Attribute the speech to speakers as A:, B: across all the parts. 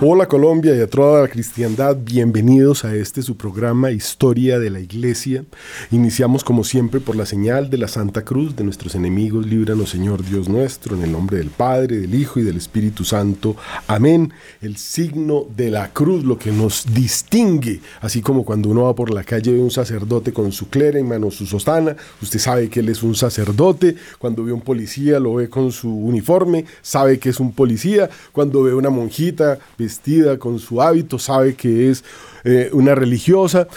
A: Hola Colombia y a toda la cristiandad, bienvenidos a este su programa Historia de la Iglesia. Iniciamos como siempre por la señal de la Santa Cruz de nuestros enemigos, líbranos Señor Dios nuestro, en el nombre del Padre, del Hijo y del Espíritu Santo. Amén. El signo de la cruz, lo que nos distingue, así como cuando uno va por la calle ve un sacerdote con su clera en mano, su sostana, usted sabe que él es un sacerdote, cuando ve un policía lo ve con su uniforme, sabe que es un policía, cuando ve una monjita, vestida con su hábito, sabe que es eh, una religiosa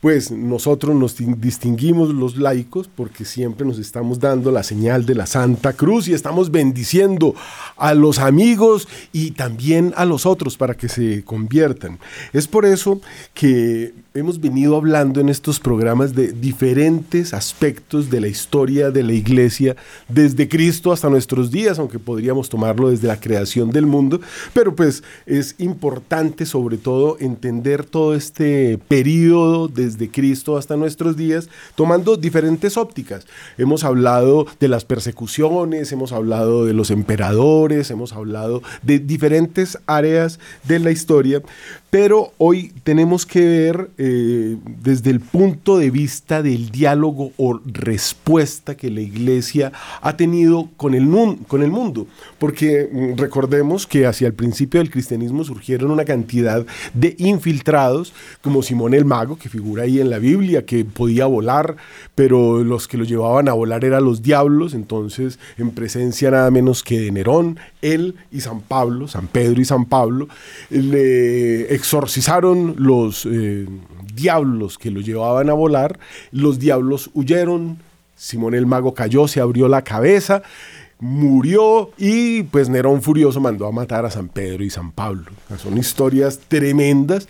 A: pues nosotros nos distinguimos los laicos porque siempre nos estamos dando la señal de la Santa Cruz y estamos bendiciendo a los amigos y también a los otros para que se conviertan. Es por eso que hemos venido hablando en estos programas de diferentes aspectos de la historia de la iglesia desde Cristo hasta nuestros días, aunque podríamos tomarlo desde la creación del mundo, pero pues es importante sobre todo entender todo este periodo de desde Cristo hasta nuestros días, tomando diferentes ópticas. Hemos hablado de las persecuciones, hemos hablado de los emperadores, hemos hablado de diferentes áreas de la historia, pero hoy tenemos que ver eh, desde el punto de vista del diálogo o respuesta que la iglesia ha tenido con el, con el mundo, porque mm, recordemos que hacia el principio del cristianismo surgieron una cantidad de infiltrados, como Simón el Mago, que figura ahí en la Biblia, que podía volar, pero los que lo llevaban a volar eran los diablos, entonces en presencia nada menos que de Nerón, él y San Pablo, San Pedro y San Pablo, le exorcizaron los eh, diablos que lo llevaban a volar, los diablos huyeron, Simón el mago cayó, se abrió la cabeza, murió y pues Nerón furioso mandó a matar a San Pedro y San Pablo. Son historias tremendas.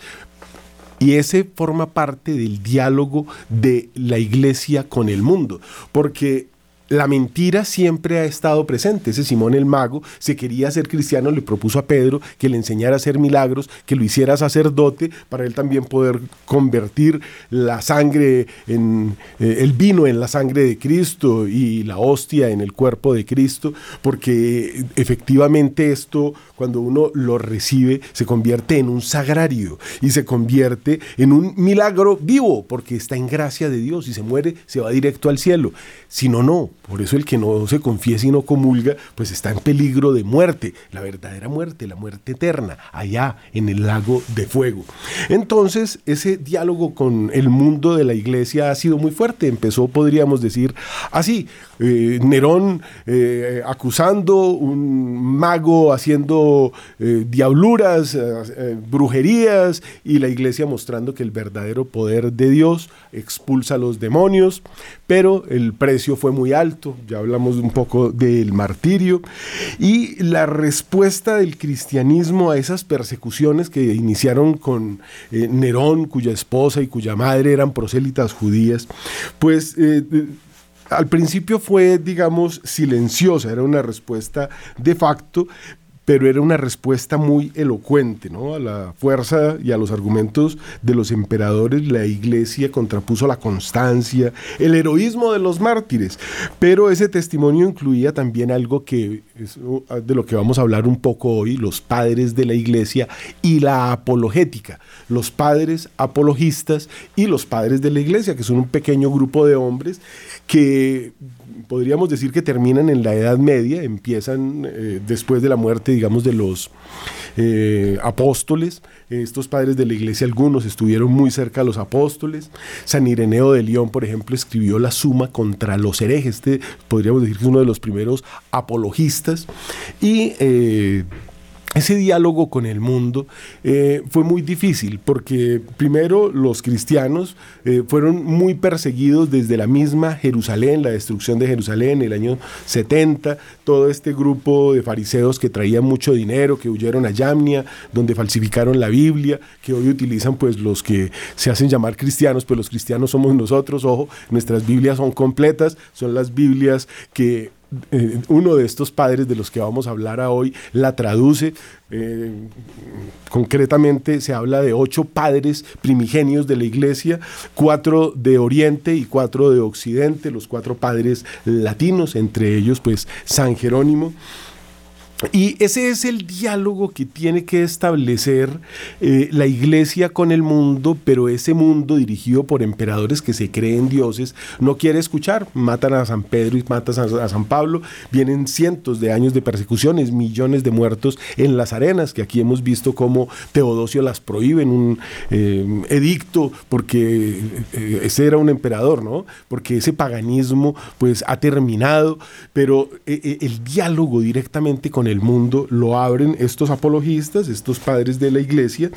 A: Y ese forma parte del diálogo de la iglesia con el mundo, porque la mentira siempre ha estado presente. Ese Simón el mago se quería ser cristiano, le propuso a Pedro que le enseñara a hacer milagros, que lo hiciera sacerdote, para él también poder convertir la sangre en eh, el vino en la sangre de Cristo y la hostia en el cuerpo de Cristo, porque efectivamente esto cuando uno lo recibe se convierte en un sagrario y se convierte en un milagro vivo, porque está en gracia de Dios y se muere, se va directo al cielo. Si no, no. Por eso el que no se confiesa y no comulga, pues está en peligro de muerte, la verdadera muerte, la muerte eterna, allá en el lago de fuego. Entonces, ese diálogo con el mundo de la iglesia ha sido muy fuerte. Empezó, podríamos decir, así, eh, Nerón eh, acusando, un mago haciendo eh, diabluras, brujerías, y la iglesia mostrando que el verdadero poder de Dios expulsa a los demonios, pero el precio fue muy alto ya hablamos un poco del martirio, y la respuesta del cristianismo a esas persecuciones que iniciaron con eh, Nerón, cuya esposa y cuya madre eran prosélitas judías, pues... Eh, eh, al principio fue, digamos, silenciosa, era una respuesta de facto, pero era una respuesta muy elocuente ¿no? a la fuerza y a los argumentos de los emperadores. La iglesia contrapuso la constancia, el heroísmo de los mártires, pero ese testimonio incluía también algo que es uh, de lo que vamos a hablar un poco hoy, los padres de la iglesia y la apologética, los padres apologistas y los padres de la iglesia, que son un pequeño grupo de hombres que podríamos decir que terminan en la Edad Media, empiezan eh, después de la muerte, digamos, de los eh, apóstoles. Estos padres de la iglesia, algunos estuvieron muy cerca a los apóstoles. San Ireneo de León, por ejemplo, escribió la suma contra los herejes. Este podríamos decir que es uno de los primeros apologistas. Y eh, ese diálogo con el mundo eh, fue muy difícil porque primero los cristianos eh, fueron muy perseguidos desde la misma Jerusalén, la destrucción de Jerusalén en el año 70, todo este grupo de fariseos que traían mucho dinero, que huyeron a Yamnia, donde falsificaron la Biblia, que hoy utilizan pues los que se hacen llamar cristianos, pues los cristianos somos nosotros, ojo, nuestras Biblias son completas, son las Biblias que eh, uno de estos padres de los que vamos a hablar hoy la traduce. Eh, concretamente se habla de ocho padres primigenios de la iglesia, cuatro de Oriente y cuatro de Occidente, los cuatro padres latinos, entre ellos pues San Jerónimo. Y ese es el diálogo que tiene que establecer eh, la iglesia con el mundo, pero ese mundo dirigido por emperadores que se creen dioses no quiere escuchar. Matan a San Pedro y matan a, San Pablo. Vienen cientos de años de persecuciones, millones de muertos en las arenas, que aquí hemos visto cómo Teodosio las prohíbe en un eh, edicto, porque eh, ese era un emperador, ¿no? Porque ese paganismo pues ha terminado, pero el diálogo directamente con el el mundo lo abren estos apologistas, estos padres de la iglesia.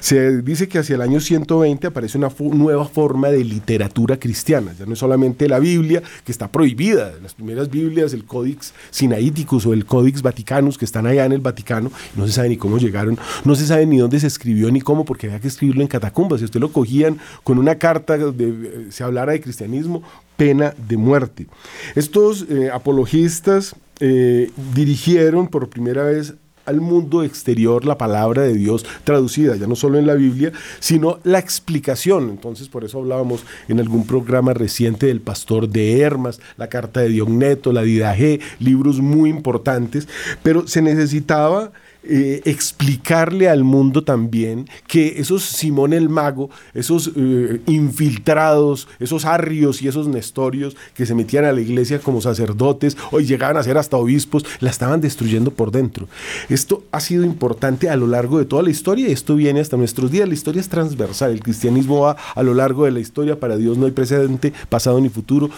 A: Se dice que hacia el año 120 aparece una nueva forma de literatura cristiana. Ya no es solamente la Biblia, que está prohibida. Las primeras Biblias, el Codex Sinaiticus o el Codex Vaticanus, que están allá en el Vaticano, no se sabe ni cómo llegaron, no se sabe ni dónde se escribió ni cómo, porque había que escribirlo en catacumbas. Si usted lo cogían con una carta, de, se hablara de cristianismo, pena de muerte. Estos eh, apologistas eh, dirigieron por primera vez al mundo exterior la palabra de Dios traducida, ya no solo en la Biblia, sino la explicación. Entonces, por eso hablábamos en algún programa reciente del pastor de Hermas, la carta de Diogneto, la Didaje, libros muy importantes, pero se necesitaba eh, explicarle al mundo también que esos Simón el Mago, esos eh, infiltrados, esos arrios y esos nestorios que se metían a la iglesia como sacerdotes, hoy llegaban a ser hasta obispos, la estaban destruyendo por dentro. Esto ha sido importante a lo largo de toda la historia y esto viene hasta nuestros días. La historia es transversal, el cristianismo va a lo largo de la historia, para Dios no hay precedente, pasado ni futuro,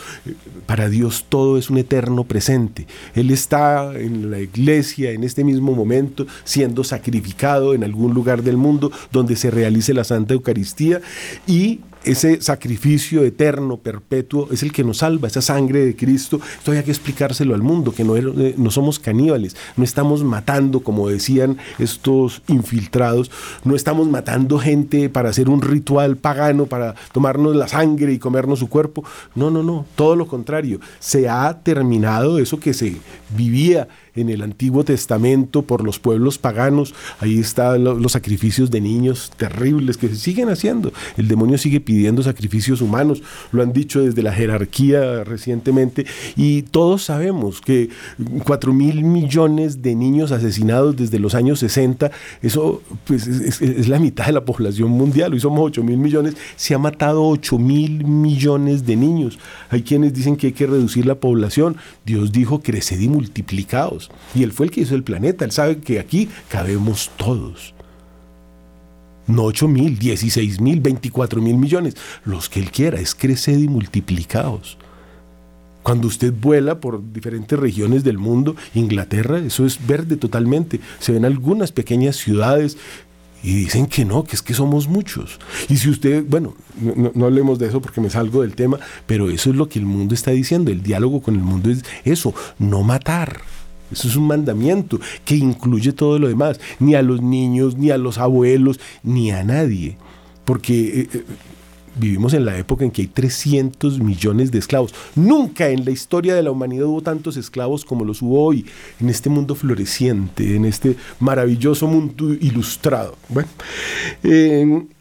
A: para Dios todo es un eterno presente. Él está en la iglesia en este mismo momento, siendo sacrificado en algún lugar del mundo donde se realice la Santa Eucaristía y ese sacrificio eterno, perpetuo, es el que nos salva, esa sangre de Cristo. Esto hay que explicárselo al mundo, que no, eh, no somos caníbales, no estamos matando, como decían estos infiltrados, no estamos matando gente para hacer un ritual pagano, para tomarnos la sangre y comernos su cuerpo. No, no, no, todo lo contrario. Se ha terminado eso que se vivía en el Antiguo Testamento por los pueblos paganos. Ahí están los sacrificios de niños terribles que se siguen haciendo. El demonio sigue pidiendo sacrificios humanos, lo han dicho desde la jerarquía recientemente, y todos sabemos que 4 mil millones de niños asesinados desde los años 60, eso pues, es, la mitad de la población mundial, hoy somos 8 mil millones, se ha matado 8 mil millones de niños. Hay quienes dicen que hay que reducir la población, Dios dijo creced y Y él fue el que hizo el planeta. Él sabe que aquí cabemos todos. No 8 mil, 16 mil, 24 mil millones. Los que él quiera. Es crecer y multiplicados. Cuando usted vuela por diferentes regiones del mundo, Inglaterra, eso es verde totalmente. Se ven algunas pequeñas ciudades y dicen que no, que es que somos muchos. Y si usted, bueno, no, no, hablemos de eso porque me salgo del tema, pero eso es lo que el mundo está diciendo. El diálogo con el mundo es eso, no matar. Eso es un mandamiento que incluye todo lo demás, ni a los niños, ni a los abuelos, ni a nadie. Porque eh, eh, vivimos en la época en que hay 300 millones de esclavos. Nunca en la historia de la humanidad hubo tantos esclavos como los hubo hoy, en este mundo floreciente, en este maravilloso mundo ilustrado. Bueno,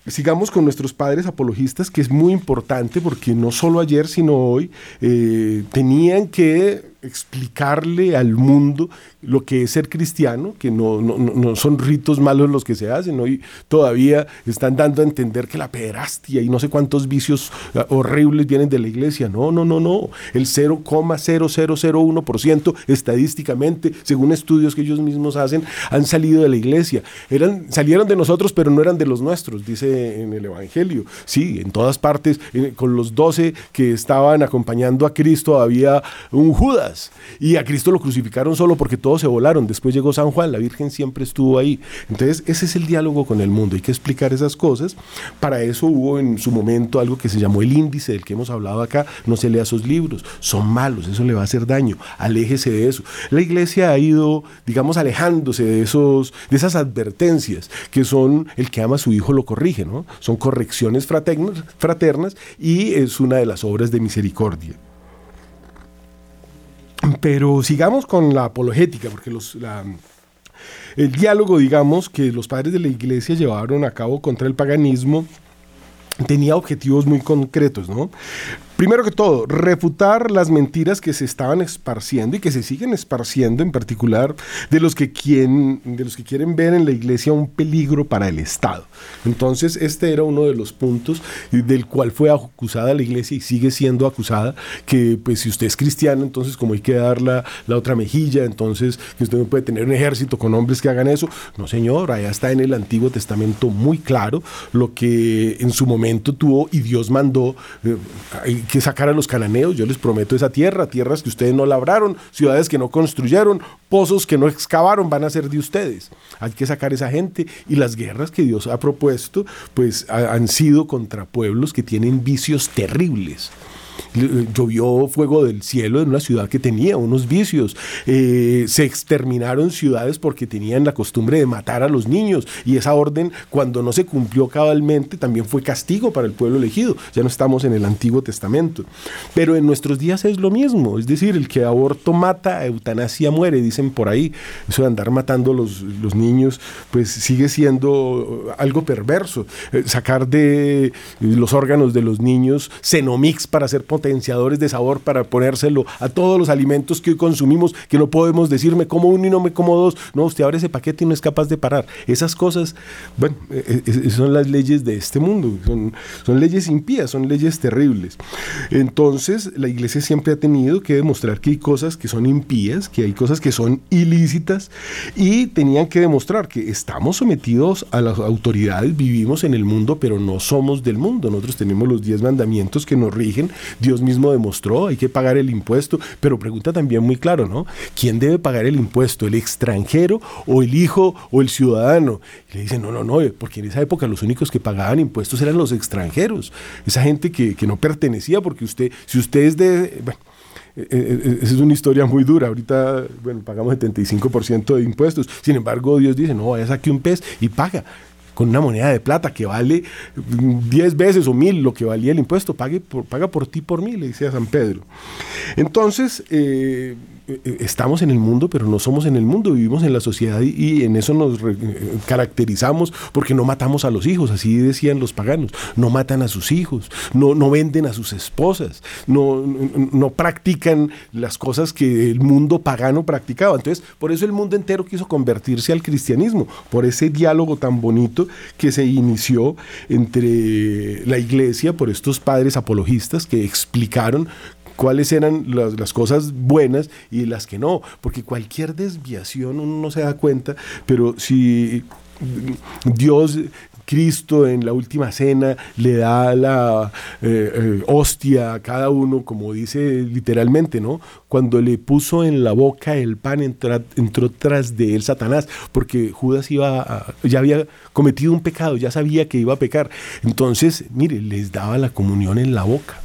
A: sigamos con nuestros padres apologistas, que es muy importante porque no solo ayer, sino hoy, eh, tenían que explicarle al mundo lo que es ser cristiano, que no, no, son ritos malos los que se hacen, hoy todavía están dando a entender que la pederastia y no sé cuántos vicios ah, horribles vienen de la iglesia. No, no, no, no. El 0,0001% estadísticamente, según estudios que ellos mismos hacen, han salido de la iglesia. Eran, salieron de nosotros, pero no eran de los nuestros, dice en el Evangelio. Sí, en todas partes, con los doce que estaban acompañando a Cristo, había un Judas. Y a Cristo lo crucificaron solo porque todos se volaron. Después llegó San Juan, la Virgen siempre estuvo ahí. Entonces, ese es el diálogo con el mundo. Hay que explicar esas cosas. Para eso hubo en su momento algo que se llamó el índice del que hemos hablado acá. No se lea esos libros. Son malos, eso le va a hacer daño. Aléjese de eso. La iglesia ha ido, digamos, alejándose de, esos, de esas advertencias que son el que ama a su hijo lo corrige, Son correcciones fraternas, fraternas y es una de las obras de misericordia. Pero sigamos con la apologética, porque los, el diálogo, digamos, que los padres de la iglesia llevaron a cabo contra el paganismo tenía objetivos muy concretos, ¿no? Primero que todo, refutar las mentiras que se estaban esparciendo y que se siguen esparciendo, en particular de los que quieren, de los que quieren ver en la iglesia un peligro para el Estado. Entonces, este era uno de los puntos del cual fue acusada la iglesia y sigue siendo acusada, que pues si usted es cristiano, entonces como hay que dar la, la otra mejilla, entonces que usted no puede tener un ejército con hombres que hagan eso. No, señor, allá está en el Antiguo Testamento muy claro lo que en su momento tuvo y Dios mandó eh, que sacar a los cananeos. Yo les prometo esa tierra, tierras que ustedes no labraron, ciudades que no construyeron, pozos que no excavaron, van a ser de ustedes. Hay que sacar esa gente y las guerras que Dios ha propuesto, pues han sido contra pueblos que tienen vicios terribles llovió fuego del cielo en una ciudad que tenía unos vicios, eh, se exterminaron ciudades porque tenían la costumbre de matar a los niños. Y esa orden cuando no se cumplió cabalmente también fue castigo para el pueblo elegido, ya no estamos en el Antiguo Testamento, pero en nuestros días es lo mismo, es decir, el que aborto mata, eutanasia muere, dicen por ahí, eso de andar matando los, los niños pues sigue siendo algo perverso, eh, sacar de los órganos de los niños Cenomix para hacer potenciadores de sabor para ponérselo a todos los alimentos que hoy consumimos, que no podemos decirme como uno y no me como dos. No, usted abre ese paquete y no es capaz de parar. Esas cosas, bueno, e, e, son las leyes de este mundo, son, son leyes impías, son leyes terribles. Entonces, la iglesia siempre ha tenido que demostrar que hay cosas que son impías, que hay cosas que son ilícitas y tenían que demostrar que estamos sometidos a las autoridades, vivimos en el mundo, pero no somos del mundo. Nosotros tenemos los diez mandamientos que nos rigen Dios mismo demostró, hay que pagar el impuesto, pero pregunta también muy claro, ¿no? ¿Quién debe pagar el impuesto? ¿El extranjero o el hijo o el ciudadano? Y le dicen, no, no, no, porque en esa época los únicos que pagaban impuestos eran los extranjeros, esa gente que, no pertenecía, porque usted, si usted es de... Bueno, eh, eh, eh, esa es una historia muy dura. Ahorita, bueno, pagamos 75% de impuestos. Sin embargo, Dios dice, no, vaya saque un pez y paga con una moneda de plata que vale 10 veces o mil lo que valía el impuesto, pague paga por ti por mí, le dice a San Pedro. Entonces, eh, estamos en el mundo, pero no somos en el mundo, vivimos en la sociedad y, en eso nos eh, caracterizamos porque no matamos a los hijos, así decían los paganos, no matan a sus hijos, no, no venden a sus esposas, no, no, practican las cosas que el mundo pagano practicaba. Entonces, por eso el mundo entero quiso convertirse al cristianismo, por ese diálogo tan bonito que se inició entre la iglesia, por estos padres apologistas que explicaron cuáles eran las, cosas buenas y las que no, porque cualquier desviación uno no se da cuenta, pero si Dios Cristo en la última cena le da la eh, eh, hostia a cada uno, como dice literalmente, ¿no? Cuando le puso en la boca el pan, entró tras de él Satanás, porque Judas iba ya había cometido un pecado, ya sabía que iba a pecar. Entonces, mire, les daba la comunión en la boca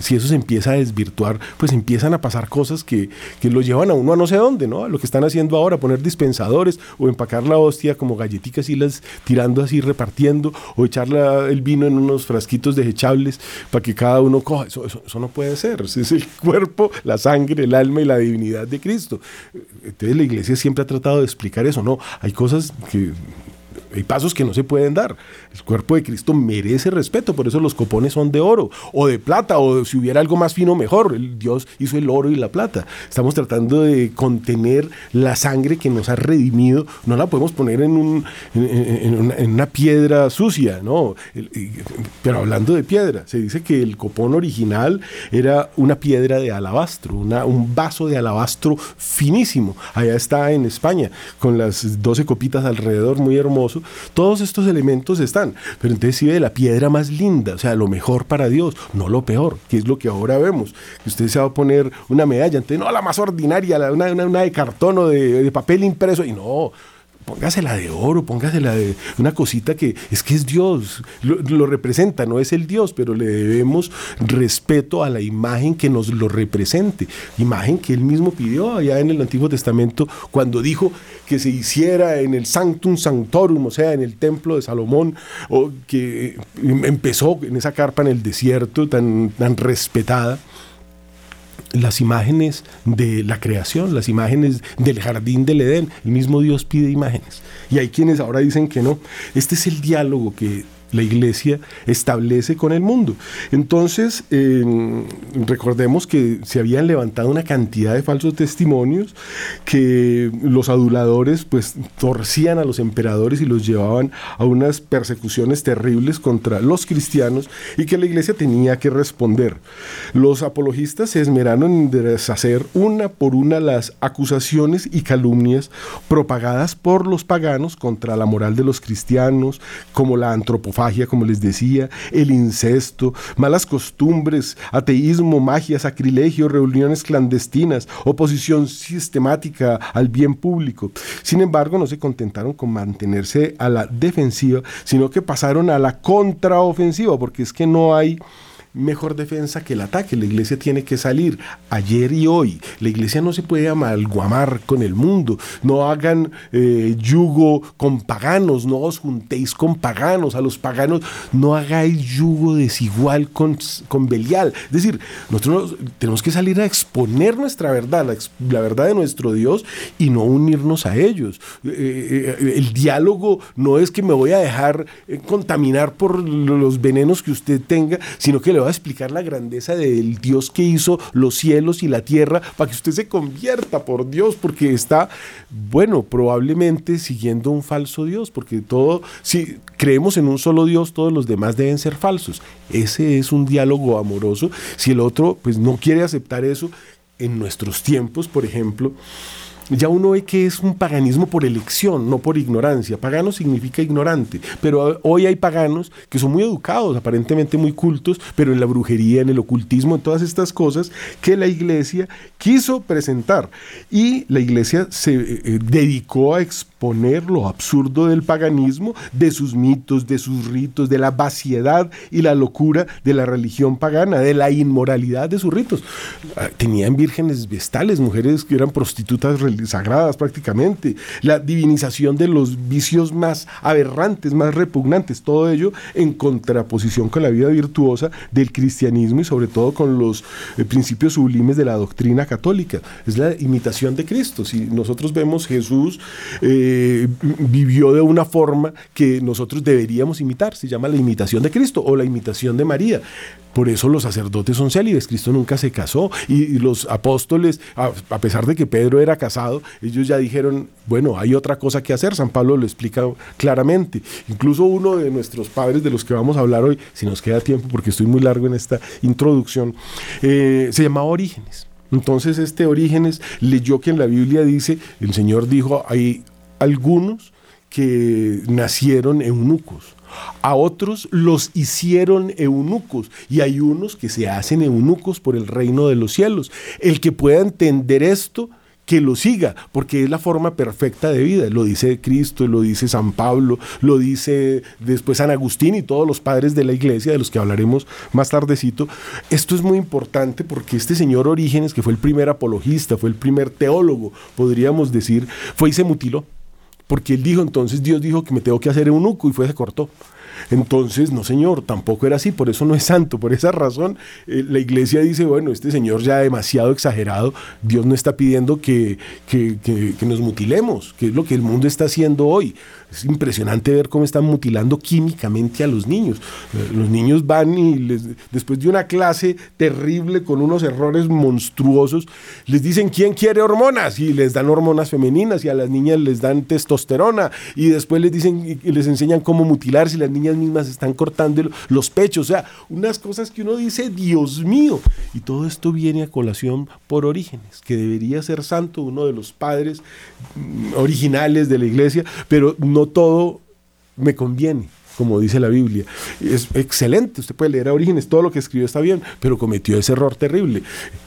A: si eso se empieza a desvirtuar, pues empiezan a pasar cosas que, que, lo llevan a uno a no sé dónde, ¿no? lo que están haciendo ahora, poner dispensadores o empacar la hostia como galletitas y las tirando así, repartiendo, o echar el vino en unos frasquitos desechables para que cada uno coja. Eso, eso, no puede ser. es el cuerpo, la sangre, el alma y la divinidad de Cristo. Entonces la iglesia siempre ha tratado de explicar eso, ¿no? Hay cosas que hay pasos que no se pueden dar. El cuerpo de Cristo merece respeto, por eso los copones son de oro o de plata, o si hubiera algo más fino, mejor. Dios hizo el oro y la plata. Estamos tratando de contener la sangre que nos ha redimido. No la podemos poner en, un, en, una, piedra sucia, ¿no? Pero hablando de piedra, se dice que el copón original era una piedra de alabastro, una, un vaso de alabastro finísimo. Allá está en España, con las 12 copitas alrededor, muy hermoso todos estos elementos están, pero entonces si ve la piedra más linda, o sea, lo mejor para Dios, no lo peor, que es lo que ahora vemos. Usted se va a poner una medalla, no, la más ordinaria, una, una, de cartón o de papel impreso, y no, póngasela de oro, póngasela de una cosita que es que es Dios, lo, representa, no es el Dios, pero le debemos respeto a la imagen que nos lo represente, imagen que él mismo pidió allá en el Antiguo Testamento cuando dijo que se hiciera en el Sanctum Sanctorum, o sea, en el templo de Salomón, o que empezó en esa carpa en el desierto tan respetada las imágenes de la creación, las imágenes del jardín del Edén. El mismo Dios pide imágenes. Y hay quienes ahora dicen que no. Este es el diálogo que la iglesia establece con el mundo. Entonces, recordemos que se habían levantado una cantidad de falsos testimonios, que los aduladores pues torcían a los emperadores y los llevaban a unas persecuciones terribles contra los cristianos y que la iglesia tenía que responder. Los apologistas se esmeraron en deshacer una por una las acusaciones y calumnias propagadas por los paganos contra la moral de los cristianos, como la antropofagia, como les decía, el incesto, malas costumbres, ateísmo, magia, sacrilegio, reuniones clandestinas, oposición sistemática al bien público. Sin embargo, no se contentaron con mantenerse a la defensiva, sino que pasaron a la contraofensiva, porque es que no hay mejor defensa que el ataque. La iglesia tiene que salir ayer y hoy. La iglesia no se puede amalguamar con el mundo. No hagan eh, yugo con paganos, no os juntéis con paganos. A los paganos no hagáis yugo desigual con, con Belial. Es decir, nosotros tenemos que salir a exponer nuestra verdad, la, verdad de nuestro Dios y no unirnos a ellos. Eh, eh, el diálogo no es que me voy a dejar contaminar por los venenos que usted tenga, sino que le a explicar la grandeza del Dios que hizo los cielos y la tierra para que usted se convierta por Dios, porque está, bueno, probablemente siguiendo un falso Dios, porque todo, si creemos en un solo Dios, todos los demás deben ser falsos. Ese es un diálogo amoroso. Si el otro, pues no quiere aceptar eso, en nuestros tiempos, por ejemplo, ya uno ve que es un paganismo por elección, no por ignorancia. Pagano significa ignorante, pero hoy hay paganos que son muy educados, aparentemente muy cultos, pero en la brujería, en el ocultismo, en todas estas cosas que la iglesia quiso presentar. Y la iglesia se eh, eh, dedicó a lo absurdo del paganismo, de sus mitos, de sus ritos, de la vaciedad y la locura de la religión pagana, de la inmoralidad de sus ritos. Ah, tenían vírgenes vestales, mujeres que eran prostitutas sagradas prácticamente, la divinización de los vicios más aberrantes, más repugnantes, todo ello en contraposición con la vida virtuosa del cristianismo y sobre todo con los eh, principios sublimes de la doctrina católica. Es la imitación de Cristo. Si nosotros vemos Jesús eh, vivió de una forma que nosotros deberíamos imitar, se llama la imitación de Cristo o la imitación de María. Por eso los sacerdotes son célibes. Cristo nunca se casó. Y, los apóstoles, a, pesar de que Pedro era casado, ellos ya dijeron, bueno, hay otra cosa que hacer. San Pablo lo explica claramente. Incluso uno de nuestros padres de los que vamos a hablar hoy, si nos queda tiempo, porque estoy muy largo en esta introducción, eh, se llamaba Orígenes. Entonces este Orígenes leyó que en la Biblia dice, el Señor dijo, hay algunos que nacieron eunucos a otros los hicieron eunucos y hay unos que se hacen eunucos por el reino de los cielos. El que pueda entender esto, que lo siga, porque es la forma perfecta de vida. Lo dice Cristo, lo dice San Pablo, lo dice después San Agustín y todos los padres de la iglesia, de los que hablaremos más tardecito. Esto es muy importante porque este señor Orígenes, que fue el primer apologista, fue el primer teólogo, podríamos decir, fue y se mutiló. Porque él dijo, entonces Dios dijo que me tengo que hacer eunuco y fue se cortó. Entonces, no señor, tampoco era así, por eso no es santo, por esa razón eh, la iglesia dice, bueno, este señor ya demasiado exagerado, Dios no está pidiendo que, que, que nos mutilemos, que es lo que el mundo está haciendo hoy. Es impresionante ver cómo están mutilando químicamente a los niños. Los niños van y después de una clase terrible con unos errores monstruosos, les dicen quién quiere hormonas y les dan hormonas femeninas y a las niñas les dan testosterona y después les dicen y les enseñan cómo mutilarse y las niñas mismas están cortando los pechos. O sea, unas cosas que uno dice, Dios mío. Y todo esto viene a colación por Orígenes, que debería ser santo, uno de los padres mm, originales de la iglesia, pero no todo me conviene, como dice la Biblia. Es excelente, usted puede leer a Orígenes, todo lo que escribió está bien, pero cometió ese error terrible.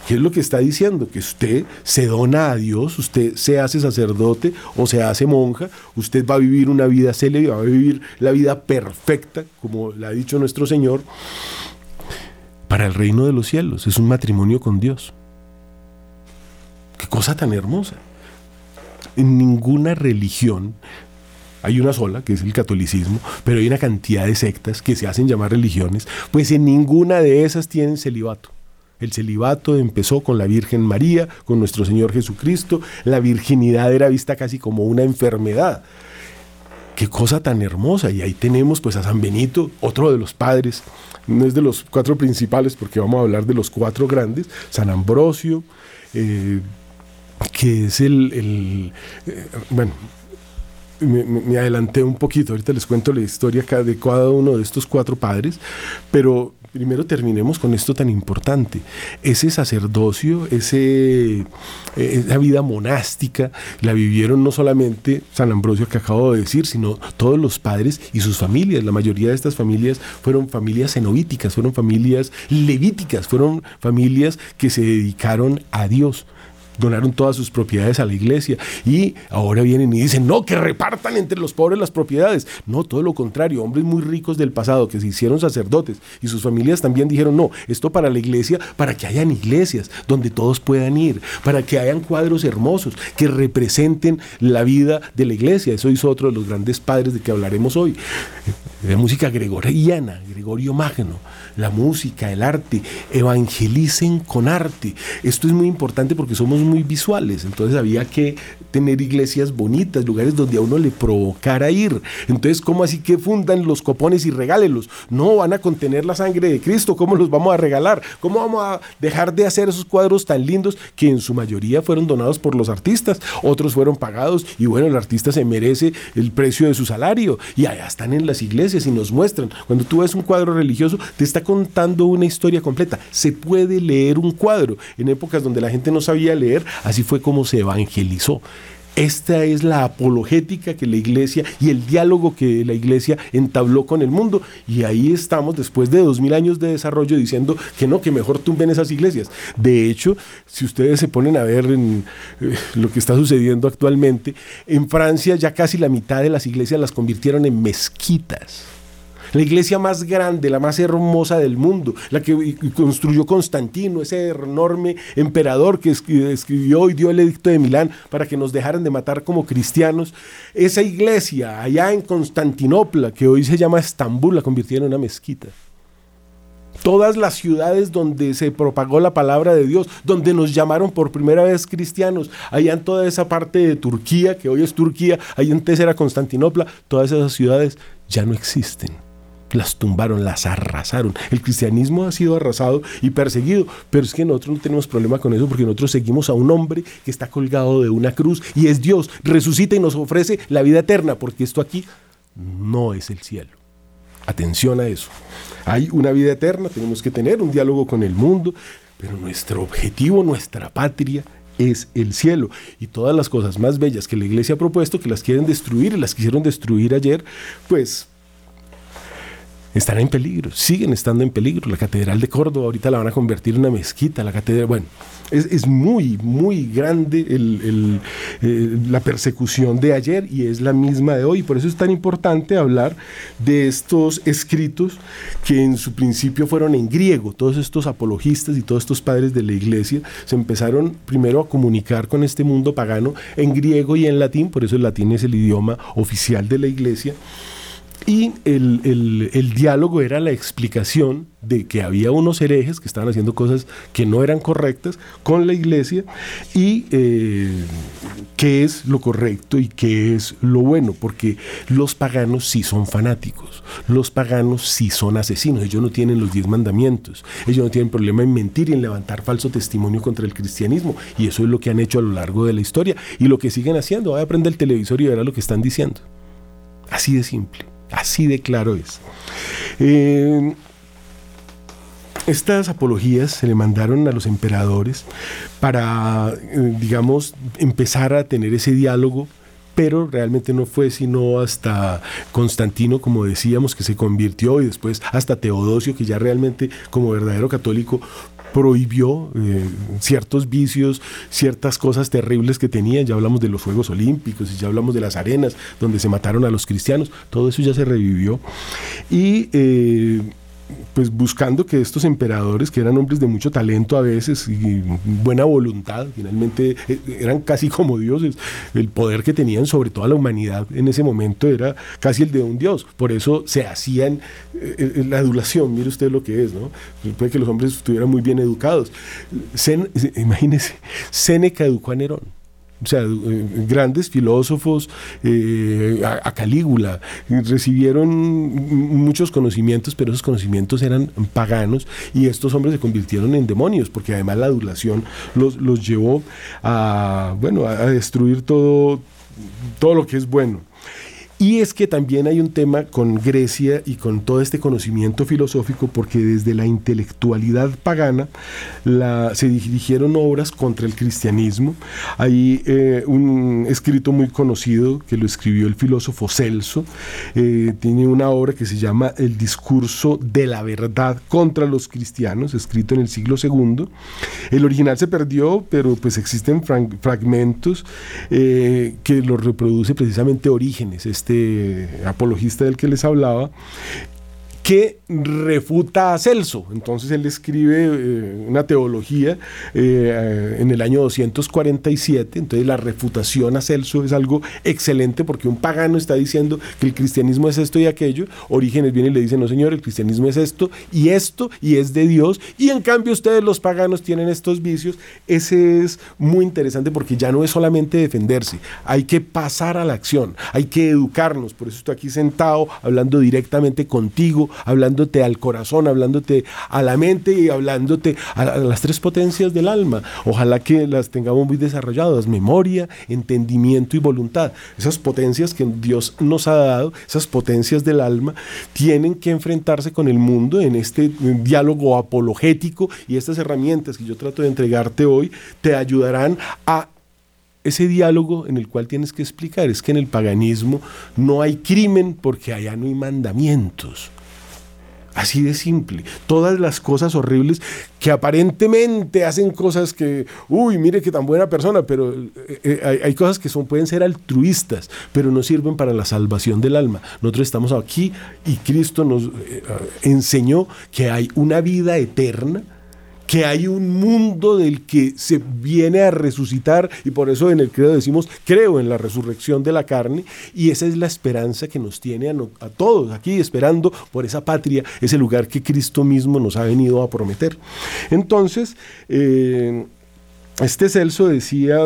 A: ¿Qué es lo que está diciendo? Que usted se dona a Dios, usted se hace sacerdote o se hace monja, usted va a vivir una vida célebre, va a vivir la vida perfecta, como le ha dicho nuestro Señor, para el reino de los cielos. Es un matrimonio con Dios. Qué cosa tan hermosa. En ninguna religión hay una sola, que es el catolicismo, pero hay una cantidad de sectas que se hacen llamar religiones, pues en ninguna de esas tienen celibato. El celibato empezó con la Virgen María, con nuestro Señor Jesucristo. La virginidad era vista casi como una enfermedad. qué cosa tan hermosa. Y ahí tenemos pues a San Benito, otro de los padres, no es de los cuatro principales porque vamos a hablar de los cuatro grandes, San Ambrosio, eh, que es el, eh, bueno, me, adelanté un poquito, ahorita les cuento la historia de cada uno de estos cuatro padres, pero primero terminemos con esto tan importante. Ese sacerdocio, eh, esa vida monástica, la vivieron no solamente San Ambrosio que acabo de decir, sino todos los padres y sus familias. La mayoría de estas familias fueron familias cenobíticas, fueron familias levíticas, fueron familias que se dedicaron a Dios donaron todas sus propiedades a la iglesia y ahora vienen y dicen, no, que repartan entre los pobres las propiedades. No, todo lo contrario, hombres muy ricos del pasado que se hicieron sacerdotes y sus familias también dijeron, no, esto para la iglesia, para que hayan iglesias donde todos puedan ir, para que hayan cuadros hermosos que representen la vida de la iglesia. Eso hizo otro de los grandes padres de que hablaremos hoy. De música gregoriana, Gregorio Magno, la música, el arte, evangelicen con arte. Esto es muy importante porque somos muy visuales, entonces había que tener iglesias bonitas, lugares donde a uno le provocara ir. Entonces, ¿cómo así que fundan los copones y regálelos? No, van a contener la sangre de Cristo, ¿cómo los vamos a regalar? ¿Cómo vamos a dejar de hacer esos cuadros tan lindos que en su mayoría fueron donados por los artistas? Otros fueron pagados y bueno, el artista se merece el precio de su salario y allá están en las iglesias y nos muestran. Cuando tú ves un cuadro religioso, te está contando una historia completa. Se puede leer un cuadro en épocas donde la gente no sabía leer así fue como se evangelizó. Esta es la apologética que la iglesia y el diálogo que la iglesia entabló con el mundo. Y ahí estamos, después de dos mil años de desarrollo, diciendo que no, que mejor tumben esas iglesias. De hecho, si ustedes se ponen a ver en, eh, lo que está sucediendo actualmente, en Francia ya casi la mitad de las iglesias las convirtieron en mezquitas la iglesia más grande, la más hermosa del mundo, la que construyó Constantino, ese enorme emperador que escribió y dio el edicto de Milán para que nos dejaran de matar como cristianos. Esa iglesia allá en Constantinopla, que hoy se llama Estambul, la convirtieron en una mezquita todas las ciudades donde se propagó la palabra de Dios, donde nos llamaron por primera vez cristianos, allá en toda esa parte de Turquía, que hoy es Turquía, allá antes era Constantinopla, todas esas ciudades ya no existen las tumbaron, las arrasaron. El cristianismo ha sido arrasado y perseguido, pero es que nosotros no tenemos problema con eso porque nosotros seguimos a un hombre que está colgado de una cruz y es Dios, resucita y nos ofrece la vida eterna, porque esto aquí no es el cielo. Atención a eso. Hay una vida eterna, tenemos que tener un diálogo con el mundo, pero nuestro objetivo, nuestra patria es el cielo. Y todas las cosas más bellas que la iglesia ha propuesto, que las quieren destruir y las quisieron destruir ayer, pues están en peligro, siguen estando en peligro. La Catedral de Córdoba ahorita la van a convertir en una mezquita, la catedral, bueno, es, muy, muy grande eh, la persecución de ayer y es la misma de hoy. Por eso es tan importante hablar de estos escritos que en su principio fueron en griego. Todos estos apologistas y todos estos padres de la iglesia se empezaron primero a comunicar con este mundo pagano en griego y en latín, por eso el latín es el idioma oficial de la iglesia. Y el, diálogo era la explicación de que había unos herejes que estaban haciendo cosas que no eran correctas con la iglesia y eh, qué es lo correcto y qué es lo bueno, porque los paganos sí son fanáticos, los paganos sí son asesinos, ellos no tienen los diez mandamientos, ellos no tienen problema en mentir y en levantar falso testimonio contra el cristianismo y eso es lo que han hecho a lo largo de la historia y lo que siguen haciendo, va a aprender el televisor y verá lo que están diciendo. Así de simple. Así de claro es. Eh, estas apologías se le mandaron a los emperadores para, eh, digamos, empezar a tener ese diálogo pero realmente no fue sino hasta Constantino, como decíamos, que se convirtió y después hasta Teodosio, que ya realmente como verdadero católico prohibió eh, ciertos vicios, ciertas cosas terribles que tenían. Ya hablamos de los Juegos Olímpicos y ya hablamos de las arenas donde se mataron a los cristianos. Todo eso ya se revivió. Y eh, pues buscando que estos emperadores, que eran hombres de mucho talento a veces y buena voluntad, finalmente eh, eran casi como dioses, el poder que tenían sobre toda la humanidad en ese momento era casi el de un dios, por eso se hacían eh, eh, la adulación, mire usted lo que es, ¿no? Puede que los hombres estuvieran muy bien educados. imagínese, Séneca educó a Nerón o sea, eh, grandes filósofos, eh, a, Calígula, recibieron muchos conocimientos, pero esos conocimientos eran paganos y estos hombres se convirtieron en demonios, porque además la adulación los, los llevó a, bueno, a destruir todo, todo lo que es bueno. Y es que también hay un tema con Grecia y con todo este conocimiento filosófico, porque desde la intelectualidad pagana se dirigieron obras contra el cristianismo. Hay eh, un escrito muy conocido que lo escribió el filósofo Celso, eh, tiene una obra que se llama El discurso de la verdad contra los cristianos, escrito en el siglo II. El original se perdió, pero pues existen fragmentos eh, que lo reproduce precisamente Orígenes, este apologista del que les hablaba, que refuta a Celso. Entonces él escribe eh, una teología eh, en el año 247, entonces la refutación a Celso es algo excelente porque un pagano está diciendo que el cristianismo es esto y aquello, Orígenes viene y le dice, no señor, el cristianismo es esto y esto y es de Dios, y en cambio ustedes los paganos tienen estos vicios. Ese es muy interesante porque ya no es solamente defenderse, hay que pasar a la acción, hay que educarnos, por eso estoy aquí sentado hablando directamente contigo, hablándote al corazón, hablándote a la mente y hablándote a, las tres potencias del alma. Ojalá que las tengamos muy desarrolladas, memoria, entendimiento y voluntad. Esas potencias que Dios nos ha dado, esas potencias del alma, tienen que enfrentarse con el mundo en este diálogo apologético y estas herramientas que yo trato de entregarte hoy te ayudarán a ese diálogo en el cual tienes que explicar es que en el paganismo no hay crimen porque allá no hay mandamientos. Así de simple. Todas las cosas horribles que aparentemente hacen cosas que, uy, mire qué tan buena persona, pero eh, eh, hay, cosas que son, pueden ser altruistas, pero no sirven para la salvación del alma. Nosotros estamos aquí y Cristo nos eh, enseñó que hay una vida eterna que hay un mundo del que se viene a resucitar y por eso en el credo decimos, creo en la resurrección de la carne y esa es la esperanza que nos tiene a, todos aquí esperando por esa patria, ese lugar que Cristo mismo nos ha venido a prometer. Entonces, eh, este Celso decía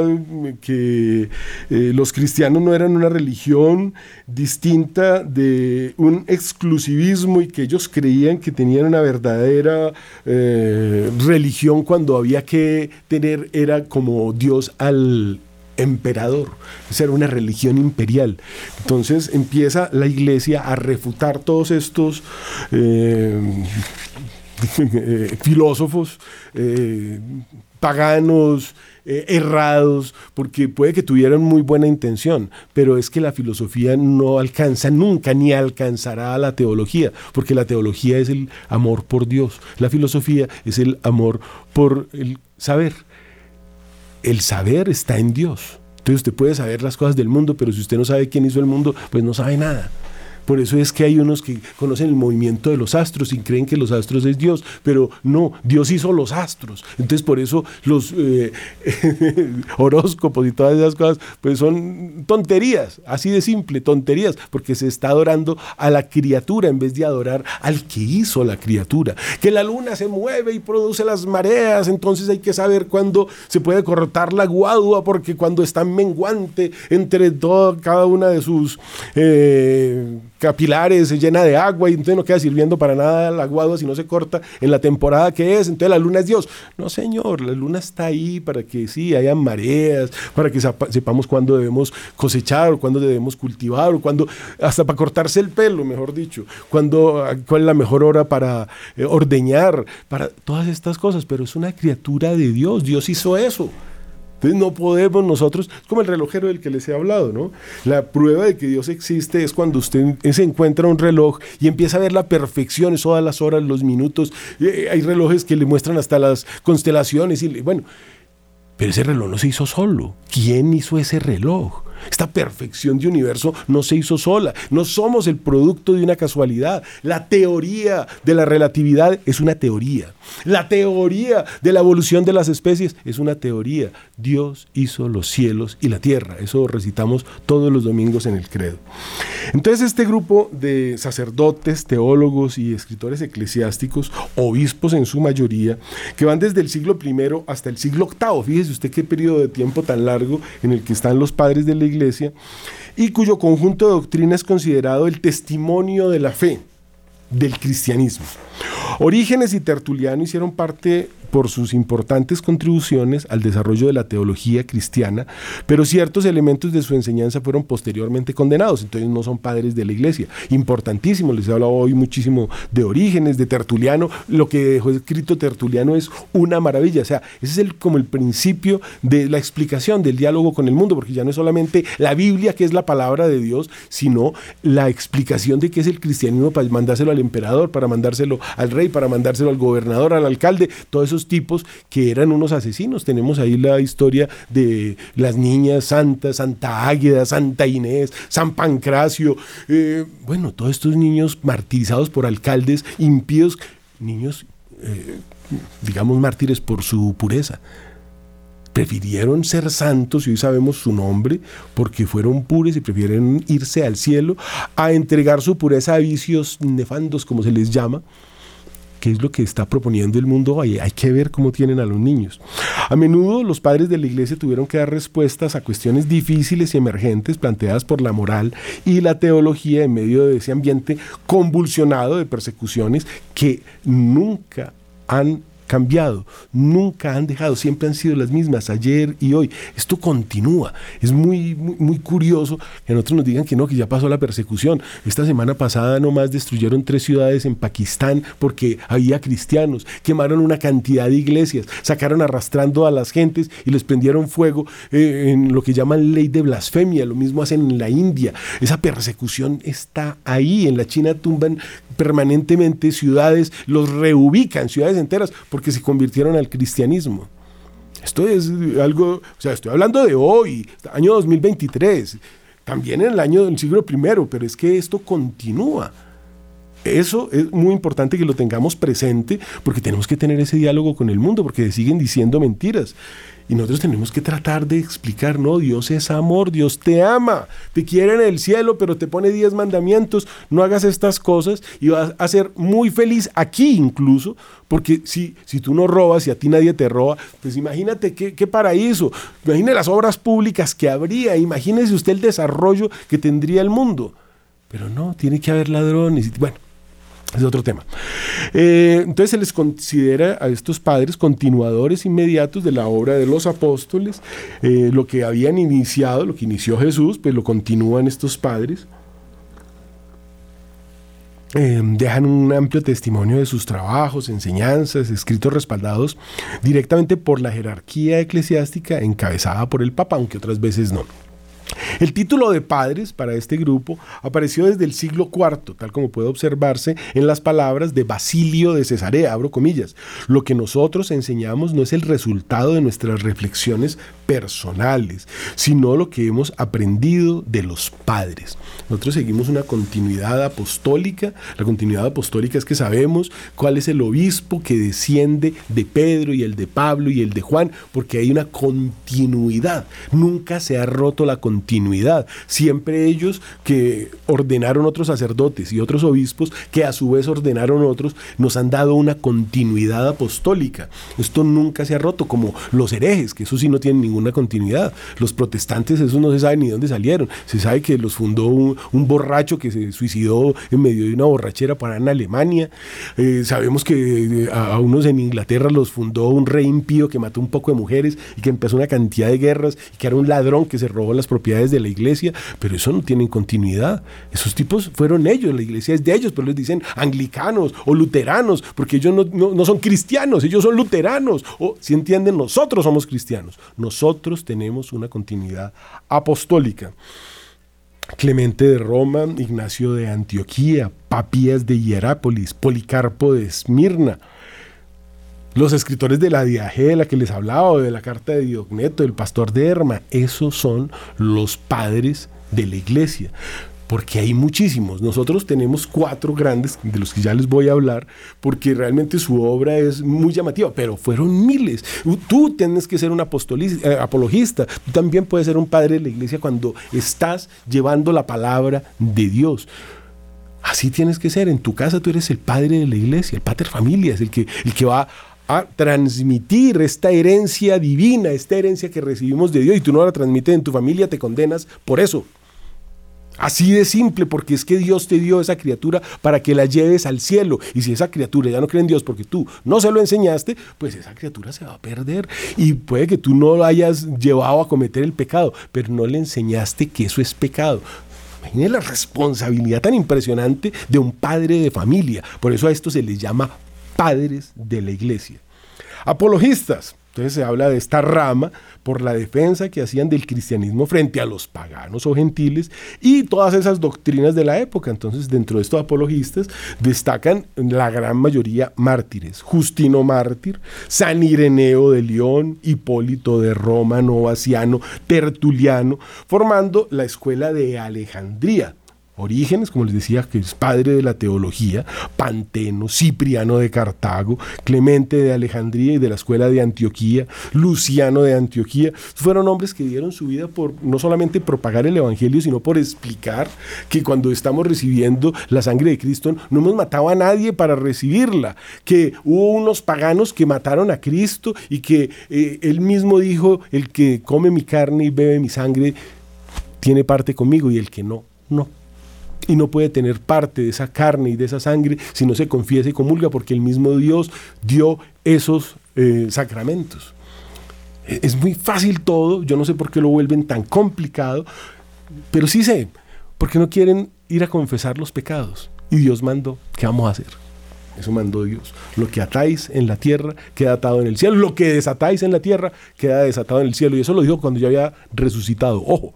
A: que eh, los cristianos no eran una religión distinta de un exclusivismo y que ellos creían que tenían una verdadera eh, religión cuando había que tener, era como Dios al emperador, esa era una religión imperial. Entonces empieza la iglesia a refutar todos estos eh, filósofos paganos, eh, errados, porque puede que tuvieran muy buena intención, pero es que la filosofía no alcanza nunca ni alcanzará a la teología, porque la teología es el amor por Dios, la filosofía es el amor por el saber. El saber está en Dios. Entonces usted puede saber las cosas del mundo, pero si usted no sabe quién hizo el mundo, pues no sabe nada. Por eso es que hay unos que conocen el movimiento de los astros y creen que los astros es Dios, pero no, Dios hizo los astros. Entonces por eso los eh, horóscopos y todas esas cosas pues son tonterías, así de simple, tonterías, porque se está adorando a la criatura en vez de adorar al que hizo la criatura. Que la luna se mueve y produce las mareas, entonces hay que saber cuándo se puede cortar la guadua, porque cuando está menguante entre toda, cada una de sus... Eh, capilares, se llena de agua y entonces no queda sirviendo para nada el aguado si no se corta en la temporada que es, entonces la luna es Dios. No, señor, la luna está ahí para que sí, haya mareas, para que sepamos cuándo debemos cosechar o cuándo debemos cultivar o cuándo, hasta para cortarse el pelo, mejor dicho, cuándo, cuál es la mejor hora para eh, ordeñar, para todas estas cosas, pero es una criatura de Dios, Dios hizo eso. Entonces no podemos nosotros, es como el relojero del que les he hablado, ¿no? La prueba de que Dios existe es cuando usted se encuentra un reloj y empieza a ver la perfección, todas las horas, los minutos. Eh, hay relojes que le muestran hasta las constelaciones y bueno, pero ese reloj no se hizo solo. ¿Quién hizo ese reloj? Esta perfección de universo no se hizo sola. No somos el producto de una casualidad. La teoría de la relatividad es una teoría. La teoría de la evolución de las especies es una teoría. Dios hizo los cielos y la tierra. Eso recitamos todos los domingos en el credo. Entonces este grupo de sacerdotes, teólogos y escritores eclesiásticos, obispos en su mayoría, que van desde el siglo I hasta el siglo VIII, fíjese usted qué periodo de tiempo tan largo en el que están los padres de la iglesia, y cuyo conjunto de doctrina es considerado el testimonio de la fe del cristianismo. Orígenes y Tertuliano hicieron parte por sus importantes contribuciones al desarrollo de la teología cristiana, pero ciertos elementos de su enseñanza fueron posteriormente condenados, entonces no son padres de la iglesia. Importantísimo, les he hablado hoy muchísimo de orígenes, de Tertuliano, lo que dejó escrito Tertuliano es una maravilla, o sea, ese es el, como el principio de la explicación del diálogo con el mundo, porque ya no es solamente la Biblia, que es la palabra de Dios, sino la explicación de qué es el cristianismo para mandárselo al emperador, para mandárselo al rey, para mandárselo al gobernador, al alcalde, todos tipos que eran unos asesinos. Tenemos ahí la historia de las niñas santas, Santa Águeda, Santa Inés, San Pancracio, eh, bueno, todos estos niños martirizados por alcaldes impíos, niños, eh, digamos, mártires por su pureza prefirieron ser santos, y hoy sabemos su nombre, porque fueron puros y prefieren irse al cielo, a entregar su pureza a vicios nefandos, como se les llama, qué es lo que está proponiendo el mundo. Hay que ver cómo tienen a los niños. A menudo los padres de la iglesia tuvieron que dar respuestas a cuestiones difíciles y emergentes planteadas por la moral y la teología en medio de ese ambiente convulsionado de persecuciones que nunca han cambiado, nunca han dejado, siempre han sido las mismas, ayer y hoy. Esto continúa. Es muy, muy, curioso que nosotros nos digan que no, que ya pasó la persecución. Esta semana pasada nomás destruyeron tres ciudades en Pakistán porque había cristianos, quemaron una cantidad de iglesias, sacaron arrastrando a las gentes y les prendieron fuego eh, en lo que llaman ley de blasfemia. Lo mismo hacen en la India. Esa persecución está ahí. En la China tumban permanentemente ciudades, los reubican, ciudades enteras, porque se convirtieron al cristianismo. Esto es algo, o sea, estoy hablando de hoy, año 2023, también en el año del siglo I, pero es que esto continúa. Eso es muy importante que lo tengamos presente porque tenemos que tener ese diálogo con el mundo porque siguen diciendo mentiras. Y nosotros tenemos que tratar de explicar, no, Dios es amor, Dios te ama, te quiere en el cielo, pero te pone diez mandamientos, no hagas estas cosas y vas a ser muy feliz aquí incluso, porque si, si tú no robas y a ti nadie te roba, pues imagínate qué, qué paraíso, imagine las obras públicas que habría, imagínese usted el desarrollo que tendría el mundo. Pero no, tiene que haber ladrones. Bueno, es otro tema. Eh, entonces se les considera a estos padres continuadores inmediatos de la obra de los apóstoles. Eh, lo que habían iniciado, lo que inició Jesús, pues lo continúan estos padres. Eh, dejan un amplio testimonio de sus trabajos, enseñanzas, escritos respaldados directamente por la jerarquía eclesiástica encabezada por el Papa, aunque otras veces no. El título de padres para este grupo apareció desde el siglo IV, tal como puede observarse en las palabras de Basilio de Cesarea, abro comillas. Lo que nosotros enseñamos no es el resultado de nuestras reflexiones personales, sino lo que hemos aprendido de los padres. Nosotros seguimos una continuidad apostólica. La continuidad apostólica es que sabemos cuál es el obispo que desciende de Pedro y el de Pablo y el de Juan, porque hay una continuidad. Nunca se ha roto la continuidad continuidad. Siempre ellos que ordenaron otros sacerdotes y otros obispos, que a su vez ordenaron otros, nos han dado una continuidad apostólica. Esto nunca se ha roto, como los herejes, que eso sí no tienen ninguna continuidad. Los protestantes, eso no se sabe ni dónde salieron. Se sabe que los fundó un, borracho que se suicidó en medio de una borrachera para en Alemania. Eh, sabemos que eh, a, a unos en Inglaterra los fundó un rey impío que mató un poco de mujeres y que empezó una cantidad de guerras y que era un ladrón que se robó las propiedades de la iglesia, pero eso no tiene continuidad. Esos tipos fueron ellos, la iglesia es de ellos, pero les dicen anglicanos o luteranos, porque ellos no, son cristianos, ellos son luteranos. O si entienden, nosotros somos cristianos. Nosotros tenemos una continuidad apostólica. Clemente de Roma, Ignacio de Antioquía, Papías de Hierápolis, Policarpo de Esmirna, Los escritores de la Diagela que les hablaba, de la carta de Diogneto, del pastor de Herma, esos son los padres de la iglesia porque hay muchísimos. Nosotros tenemos cuatro grandes, de los que ya les voy a hablar, porque realmente su obra es muy llamativa, pero fueron miles. Tú tienes que ser un eh, apologista, tú también puedes ser un padre de la iglesia cuando estás llevando la palabra de Dios. Así tienes que ser. En tu casa tú eres el padre de la iglesia, el pater familia, es el que, el que va a transmitir esta herencia divina, esta herencia que recibimos de Dios y tú no la transmites en tu familia, te condenas por eso. Así de simple, porque es que Dios te dio esa criatura para que la lleves al cielo. Y si esa criatura ya no cree en Dios porque tú no se lo enseñaste, pues esa criatura se va a perder. Y puede que tú no lo hayas llevado a cometer el pecado, pero no le enseñaste que eso es pecado. Imagínate la responsabilidad tan impresionante de un padre de familia. Por eso a esto se les llama padres de la iglesia. Apologistas. Entonces se habla de esta rama por la defensa que hacían del cristianismo frente a los paganos o gentiles y todas esas doctrinas de la época. Entonces dentro de estos apologistas destacan la gran mayoría mártires. Justino mártir, San Ireneo de León, Hipólito de Roma, Novaciano, Tertuliano, formando la escuela de Alejandría Orígenes, como les decía, que es padre de la teología, Panteno, Cipriano de Cartago, Clemente de Alejandría y de la escuela de Antioquía, Luciano de Antioquía, fueron hombres que dieron su vida por no solamente propagar el Evangelio, sino por explicar que cuando estamos recibiendo la sangre de Cristo no hemos matado a nadie para recibirla, que hubo unos paganos que mataron a Cristo y que eh, él mismo dijo, el que come mi carne y bebe mi sangre tiene parte conmigo y el que no, no y no puede tener parte de esa carne y de esa sangre si no se confiesa y comulga, porque el mismo Dios dio esos eh, sacramentos. E, es muy fácil todo, yo no sé por qué lo vuelven tan complicado, pero sí sé, porque no quieren ir a confesar los pecados. Y Dios mandó, ¿qué vamos a hacer? Eso mandó Dios. Lo que atáis en la tierra queda atado en el cielo. Lo que desatáis en la tierra queda desatado en el cielo. Y eso lo dijo cuando ya había resucitado. Ojo,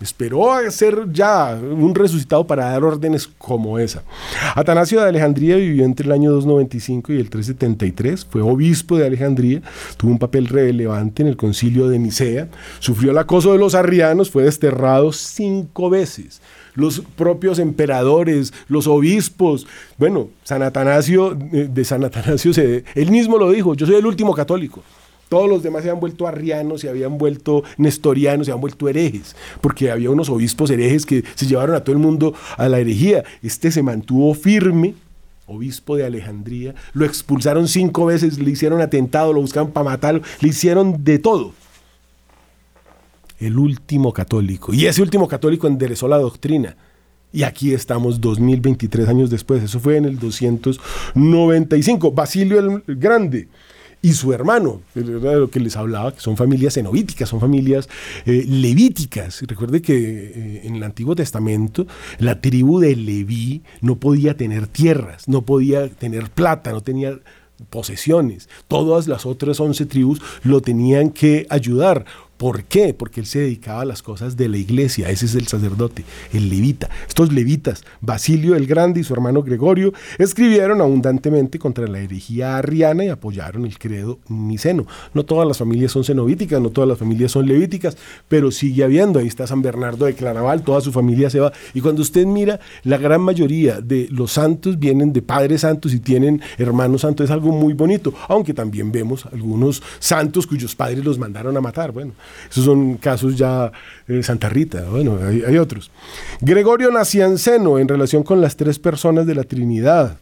A: Esperó a ser ya un resucitado para dar órdenes como esa. Atanasio de Alejandría vivió entre el año 295 y el 373, fue obispo de Alejandría, tuvo un papel relevante en el concilio de Nicea, sufrió el acoso de los arrianos, fue desterrado cinco veces. Los propios emperadores, los obispos, bueno, San Atanasio, eh, de San Atanasio, se, él mismo lo dijo, yo soy el último católico. Todos los demás se habían vuelto arrianos, se habían vuelto nestorianos, se habían vuelto herejes, porque había unos obispos herejes que se llevaron a todo el mundo a la herejía. Este se mantuvo firme, obispo de Alejandría, lo expulsaron cinco veces, le hicieron atentado, lo buscaban para matarlo, le hicieron de todo. El último católico. Y ese último católico enderezó la doctrina. Y aquí estamos 2023 años después. Eso fue en el 295. Basilio el Grande y su hermano, era lo que les hablaba, que son familias cenobíticas, son familias eh, levíticas. Recuerde que eh, en el Antiguo Testamento la tribu de Leví no podía tener tierras, no podía tener plata, no tenía posesiones. Todas las otras once tribus lo tenían que ayudar ¿Por qué? Porque él se dedicaba a las cosas de la iglesia. Ese es el sacerdote, el levita. Estos levitas, Basilio el Grande y su hermano Gregorio, escribieron abundantemente contra la herejía arriana y apoyaron el credo niceno. No todas las familias son cenovíticas, no todas las familias son levíticas, pero sigue habiendo. Ahí está San Bernardo de Claraval, toda su familia se va. Y cuando usted mira, la gran mayoría de los santos vienen de padres santos y tienen hermanos santos. Es algo muy bonito, aunque también vemos algunos santos cuyos padres los mandaron a matar. Bueno, esos son casos ya de Santa Rita, bueno, hay, otros. Gregorio Nacianceno, en relación con las tres personas de la Trinidad,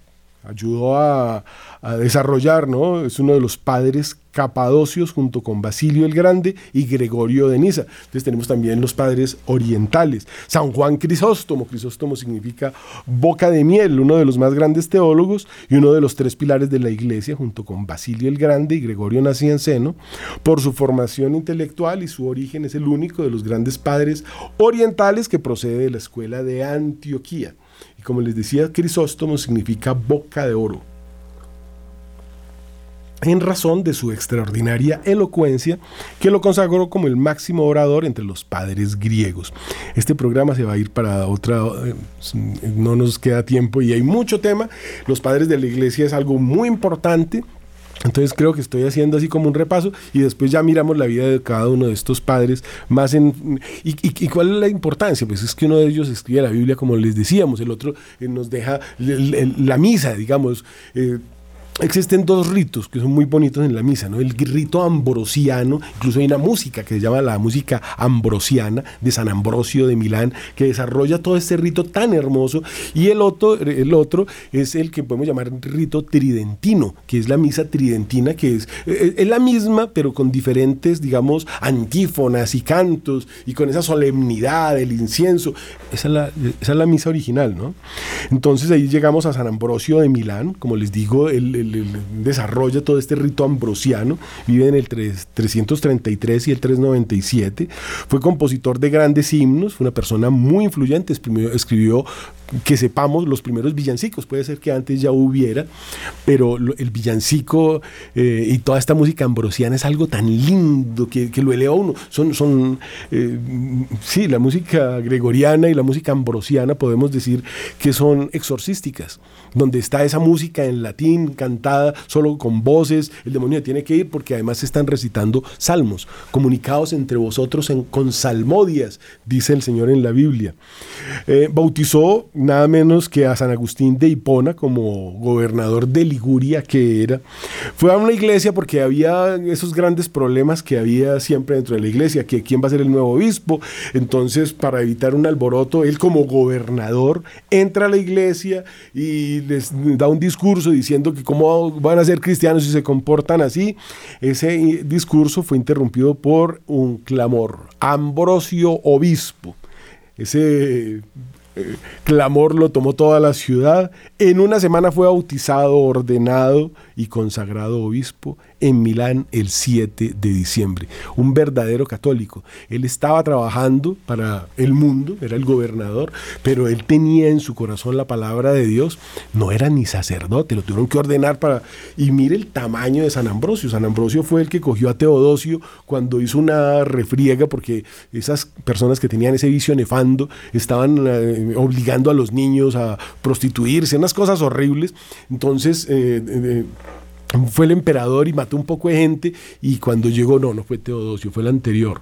A: ayudó a, desarrollar, ¿no? Es uno de los padres capadocios junto con Basilio el Grande y Gregorio de Niza. Entonces tenemos también los padres orientales. San Juan Crisóstomo, Crisóstomo significa boca de miel, uno de los más grandes teólogos y uno de los tres pilares de la iglesia junto con Basilio el Grande y Gregorio Nacianceno. Por su formación intelectual y su origen es el único de los grandes padres orientales que procede de la escuela de Antioquía. Y como les decía, Crisóstomo significa boca de oro. En razón de su extraordinaria elocuencia, que lo consagró como el máximo orador entre los padres griegos. Este programa se va a ir para otra, eh, no nos queda tiempo y hay mucho tema. Los padres de la iglesia es algo muy importante Entonces creo que estoy haciendo así como un repaso y después ya miramos la vida de cada uno de estos padres más en... ¿Y, cuál es la importancia? Pues es que uno de ellos escribe la Biblia como les decíamos, el otro eh, nos deja la misa, digamos. Eh, Existen dos ritos que son muy bonitos en la misa, ¿no? El rito ambrosiano, incluso hay una música que se llama la música ambrosiana de San Ambrosio de Milán, que desarrolla todo este rito tan hermoso, y el otro, el otro es el que podemos llamar rito tridentino, que es la misa tridentina, que es, eh, es la misma, pero con diferentes, digamos, antífonas y cantos, y con esa solemnidad del incienso. Esa es la, esa es la misa original, ¿no? Entonces ahí llegamos a San Ambrosio de Milán, como les digo, el desarrolla todo este rito ambrosiano, vive en el 333 y el 397, fue compositor de grandes himnos, fue una persona muy influyente, escribió que sepamos los primeros villancicos, puede ser que antes ya hubiera, pero el villancico eh, y toda esta música ambrosiana es algo tan lindo que, lo eleva uno. Son, son eh, sí, la música gregoriana y la música ambrosiana podemos decir que son exorcísticas, donde está esa música en latín cantada solo con voces, el demonio tiene que ir porque además están recitando salmos, comunicados entre vosotros en, con salmodias, dice el Señor en la Biblia. Eh, bautizó nada menos que a San Agustín de Hipona como gobernador de Liguria que era. Fue a una iglesia porque había esos grandes problemas que había siempre dentro de la iglesia, que quién va a ser el nuevo obispo. Entonces, para evitar un alboroto, él como gobernador entra a la iglesia y les da un discurso diciendo que cómo van a ser cristianos si se comportan así. Ese discurso fue interrumpido por un clamor. Ambrosio obispo. Ese clamor lo tomó toda la ciudad. En una semana fue bautizado, ordenado y consagrado obispo en Milán el 7 de diciembre. Un verdadero católico. Él estaba trabajando para el mundo, era el gobernador, pero él tenía en su corazón la palabra de Dios. No era ni sacerdote, lo tuvieron que ordenar para... Y mire el tamaño de San Ambrosio. San Ambrosio fue el que cogió a Teodosio cuando hizo una refriega porque esas personas que tenían ese vicio nefando estaban eh, obligando a los niños a prostituirse, unas cosas horribles. Entonces... Eh, eh, fue el emperador y mató un poco de gente y cuando llegó, no, no fue Teodosio, fue el anterior.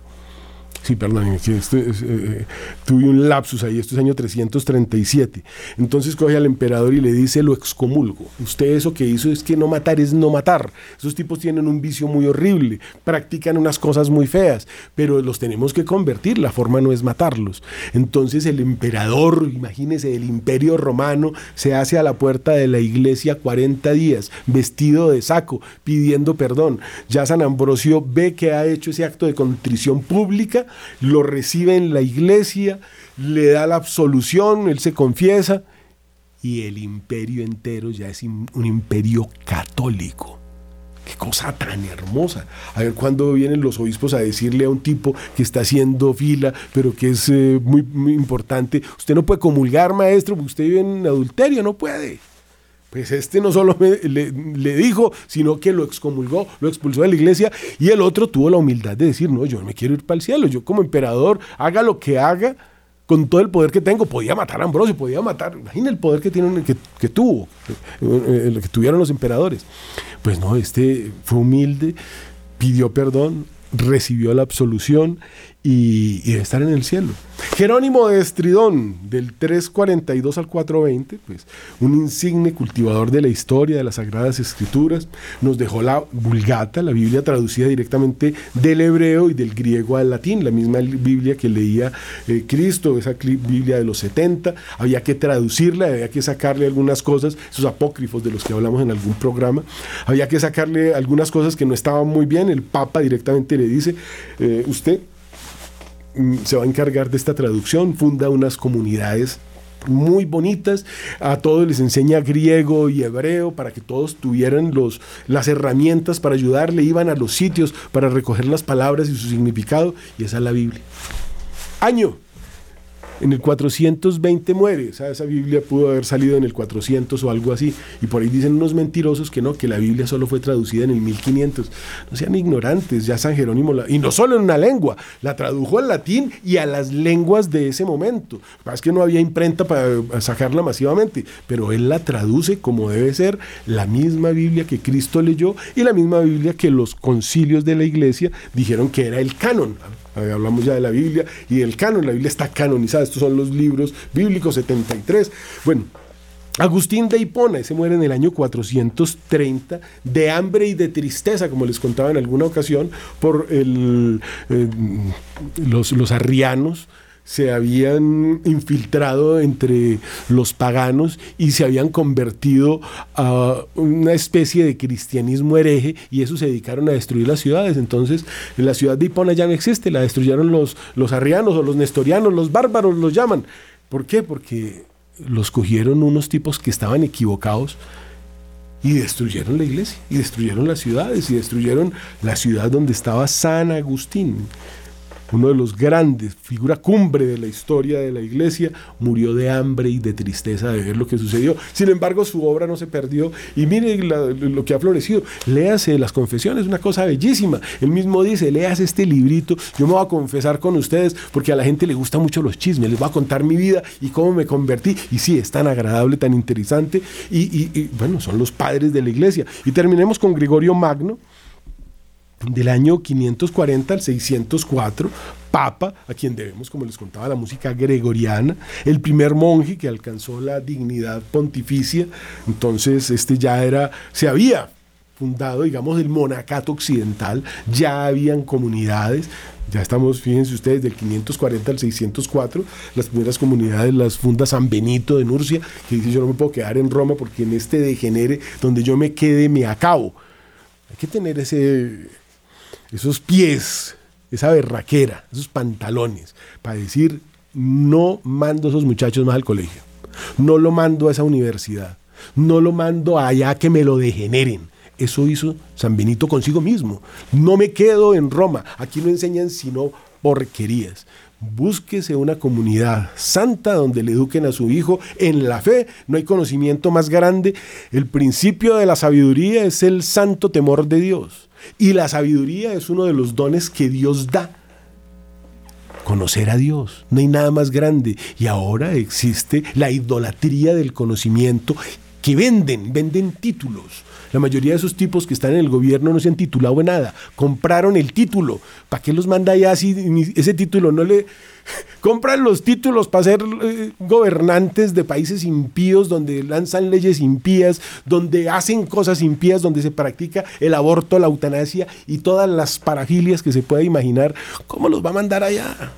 A: Sí, perdón, este, eh, tuve un lapsus ahí, esto es año 337. Entonces coge al emperador y le dice, lo excomulgo. Usted eso que hizo es que no matar es no matar. Esos tipos tienen un vicio muy horrible, practican unas cosas muy feas, pero los tenemos que convertir, la forma no es matarlos. Entonces el emperador, imagínese, el imperio romano, se hace a la puerta de la iglesia 40 días, vestido de saco, pidiendo perdón. Ya San Ambrosio ve que ha hecho ese acto de contrición pública lo recibe en la iglesia, le da la absolución, él se confiesa y el imperio entero ya es un imperio católico. Qué cosa tan hermosa. A ver cuándo vienen los obispos a decirle a un tipo que está haciendo fila, pero que es eh, muy, muy, importante, usted no puede comulgar, maestro, porque usted vive en adulterio, no puede. Pues este no solo le, dijo, sino que lo excomulgó, lo expulsó de la iglesia, y el otro tuvo la humildad de decir, no, yo me quiero ir para el cielo, yo como emperador, haga lo que haga, con todo el poder que tengo, podía matar a Ambrosio, podía matar, imagina el poder que, tiene, que, que tuvo, eh, que tuvieron los emperadores. Pues no, este fue humilde, pidió perdón, recibió la absolución y, y, estar en el cielo. Jerónimo de Estridón, del 342 al 420, pues, un insigne cultivador de la historia de las Sagradas Escrituras, nos dejó la Vulgata, la Biblia traducida directamente del hebreo y del griego al latín, la misma Biblia que leía eh, Cristo, esa Biblia de los 70, había que traducirla, había que sacarle algunas cosas, esos apócrifos de los que hablamos en algún programa, había que sacarle algunas cosas que no estaban muy bien, el Papa directamente le dice, eh, usted se va a encargar de esta traducción, funda unas comunidades muy bonitas, a todos les enseña griego y hebreo para que todos tuvieran los, las herramientas para ayudarle, iban a los sitios para recoger las palabras y su significado, y esa es la Biblia. Año en el 420 muere. esa Biblia pudo haber salido en el 400 o algo así. Y por ahí dicen unos mentirosos que no, que la Biblia solo fue traducida en el 1500. No sean ignorantes, ya San Jerónimo, y no solo en una lengua, la tradujo al latín y a las lenguas de ese momento. Es que no había imprenta para sacarla masivamente, pero él la traduce como debe ser la misma Biblia que Cristo leyó y la misma Biblia que los concilios de la iglesia dijeron que era el canon. Hablamos ya de la Biblia y del canon. La Biblia está canonizada. Estos son los libros bíblicos 73. Bueno, Agustín de Hipona, ese muere en el año 430, de hambre y de tristeza, como les contaba en alguna ocasión, por el, eh, los, los arrianos se habían infiltrado entre los paganos y se habían convertido a una especie de cristianismo hereje y eso se dedicaron a destruir las ciudades. Entonces, la ciudad de Hipona ya no existe, la destruyeron los, los arrianos o los nestorianos, los bárbaros los llaman. ¿Por qué? Porque los cogieron unos tipos que estaban equivocados y destruyeron la iglesia, y destruyeron las ciudades, y destruyeron la ciudad donde estaba San Agustín uno de los grandes, figura cumbre de la historia de la iglesia, murió de hambre y de tristeza de ver lo que sucedió. Sin embargo, su obra no se perdió y mire lo que ha florecido. Léase las confesiones, una cosa bellísima. Él mismo dice, léase este librito, yo me voy a confesar con ustedes porque a la gente le gusta mucho los chismes, les voy a contar mi vida y cómo me convertí. Y sí, es tan agradable, tan interesante y, y bueno, son los padres de la iglesia. Y terminemos con Gregorio Magno del año 540 al 604, papa, a quien debemos, como les contaba, la música gregoriana, el primer monje que alcanzó la dignidad pontificia, entonces este ya era, se había fundado, digamos, el monacato occidental, ya habían comunidades, ya estamos, fíjense ustedes, del 540 al 604, las primeras comunidades las funda San Benito de Nurcia, que dice yo no me puedo quedar en Roma porque en este degenere, donde yo me quede, me acabo. Hay que tener ese, esos pies, esa berraquera, esos pantalones, para decir, no mando a esos muchachos más al colegio, no lo mando a esa universidad, no lo mando allá que me lo degeneren. Eso hizo San Benito consigo mismo. No me quedo en Roma, aquí no enseñan sino porquerías. Búsquese una comunidad santa donde le eduquen a su hijo en la fe. No hay conocimiento más grande. El principio de la sabiduría es el santo temor de Dios. Y la sabiduría es uno de los dones que Dios da. Conocer a Dios, no hay nada más grande. Y ahora existe la idolatría del conocimiento que venden, venden títulos. La mayoría de esos tipos que están en el gobierno no se han titulado en nada, compraron el título. ¿Para qué los manda ya así? Ese título no le compran los títulos para ser eh, gobernantes de países impíos, donde lanzan leyes impías, donde hacen cosas impías, donde se practica el aborto, la eutanasia y todas las parafilias que se pueda imaginar. ¿Cómo los va a mandar allá?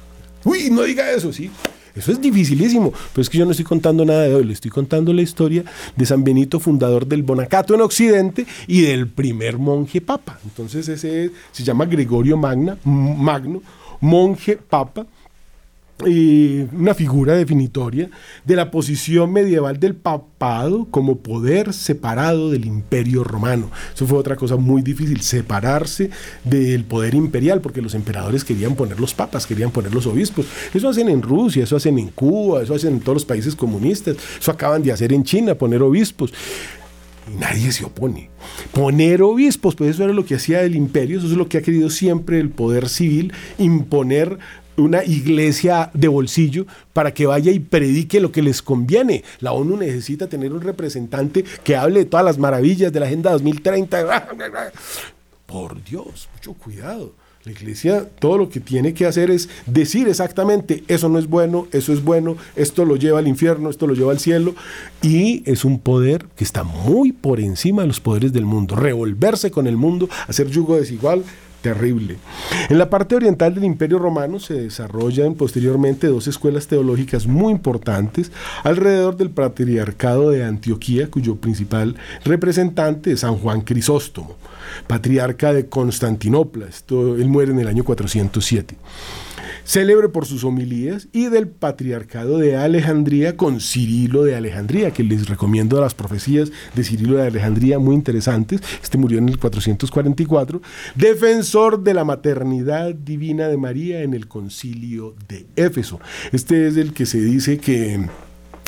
A: Uy, no diga eso, sí. Eso es dificilísimo, pero es que yo no estoy contando nada de hoy, le estoy contando la historia de San Benito, fundador del Bonacato en Occidente y del primer monje papa. Entonces ese se llama Gregorio Magna, Magno, monje papa, una figura definitoria de la posición medieval del papado como poder separado del imperio romano. Eso fue otra cosa muy difícil, separarse del poder imperial, porque los emperadores querían poner los papas, querían poner los obispos. Eso hacen en Rusia, eso hacen en Cuba, eso hacen en todos los países comunistas, eso acaban de hacer en China, poner obispos. Y nadie se opone. Poner obispos, pues eso era lo que hacía el imperio, eso es lo que ha querido siempre el poder civil, imponer una iglesia de bolsillo para que vaya y predique lo que les conviene. La ONU necesita tener un representante que hable de todas las maravillas de la Agenda 2030. Por Dios, mucho cuidado. La iglesia todo lo que tiene que hacer es decir exactamente, eso no es bueno, eso es bueno, esto lo lleva al infierno, esto lo lleva al cielo. Y es un poder que está muy por encima de los poderes del mundo. Revolverse con el mundo, hacer yugo desigual, terrible. En la parte oriental del Imperio Romano se desarrollan posteriormente dos escuelas teológicas muy importantes alrededor del patriarcado de Antioquía, cuyo principal representante es San Juan Crisóstomo, patriarca de Constantinopla. Esto, él muere en el año 407. Célebre por sus homilías, y del patriarcado de Alejandría con Cirilo de Alejandría, que les recomiendo las profecías de Cirilo de Alejandría, muy interesantes. Este murió en el 444. Defensor de la maternidad divina de María en el concilio de Éfeso. Este es el que se dice que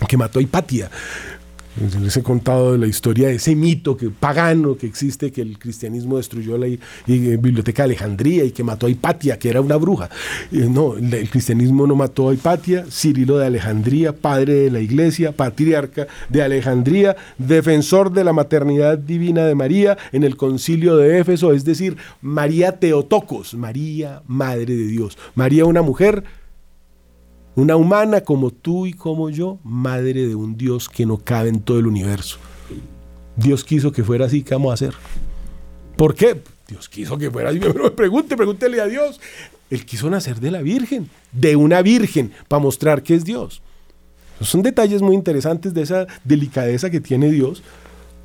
A: que mató a Hipatia. Les he contado la historia de ese mito que, pagano que existe, que el cristianismo destruyó la biblioteca de Alejandría y que mató a Hipatia, que era una bruja. no, el cristianismo no mató a Hipatia, Cirilo de Alejandría, padre de la iglesia, patriarca de Alejandría, defensor de la maternidad divina de María en el concilio de Éfeso, es decir, María Teotocos, María, madre de Dios. María, una mujer una humana como tú y como yo, madre de un Dios que no cabe en todo el universo. Dios quiso que fuera así, ¿qué vamos a hacer? ¿Por qué? Dios quiso que fuera así. Pero me pregunte, pregúntele a Dios. Él quiso nacer de la Virgen, de una Virgen, para mostrar que es Dios. son detalles muy interesantes de esa delicadeza que tiene Dios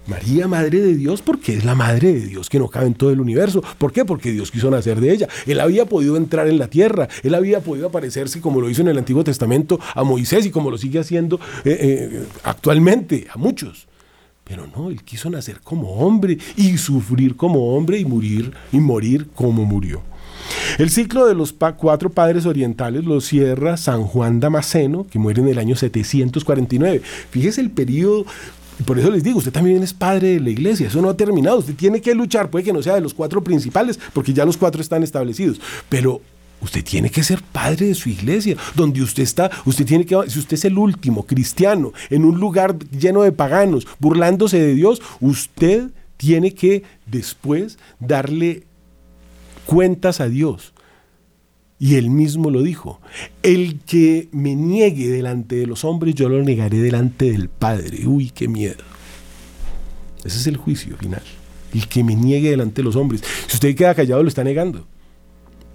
A: María, Madre de Dios, porque es la Madre de Dios que no cabe en todo el universo. ¿Por qué? Porque Dios quiso nacer de ella. Él había podido entrar en la tierra, él había podido aparecerse como lo hizo en el Antiguo Testamento a Moisés y como lo sigue haciendo eh, eh, actualmente a muchos. Pero no, él quiso nacer como hombre y sufrir como hombre y morir y morir como murió. El ciclo de los cuatro padres orientales lo cierra San Juan Damasceno, que muere en el año 749. Fíjese el periodo y por eso les digo, usted también es padre de la iglesia, eso no ha terminado, usted tiene que luchar, puede que no sea de los cuatro principales, porque ya los cuatro están establecidos, pero usted tiene que ser padre de su iglesia, donde usted está, usted tiene que, si usted es el último cristiano en un lugar lleno de paganos, burlándose de Dios, usted tiene que después darle cuentas a Dios y él mismo lo dijo, el que me niegue delante de los hombres, yo lo negaré delante del Padre. Uy, qué miedo. Ese es el juicio final. El que me niegue delante de los hombres. Si usted queda callado, lo está negando.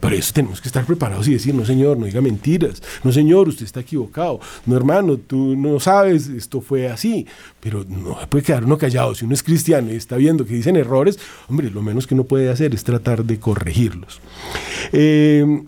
A: Por eso tenemos que estar preparados y decir, no señor, no diga mentiras, no señor, usted está equivocado, no hermano, tú no sabes, esto fue así, pero no puede quedar uno callado, si uno es cristiano y está viendo que dicen errores, hombre, lo menos que uno puede hacer es tratar de corregirlos. Eh,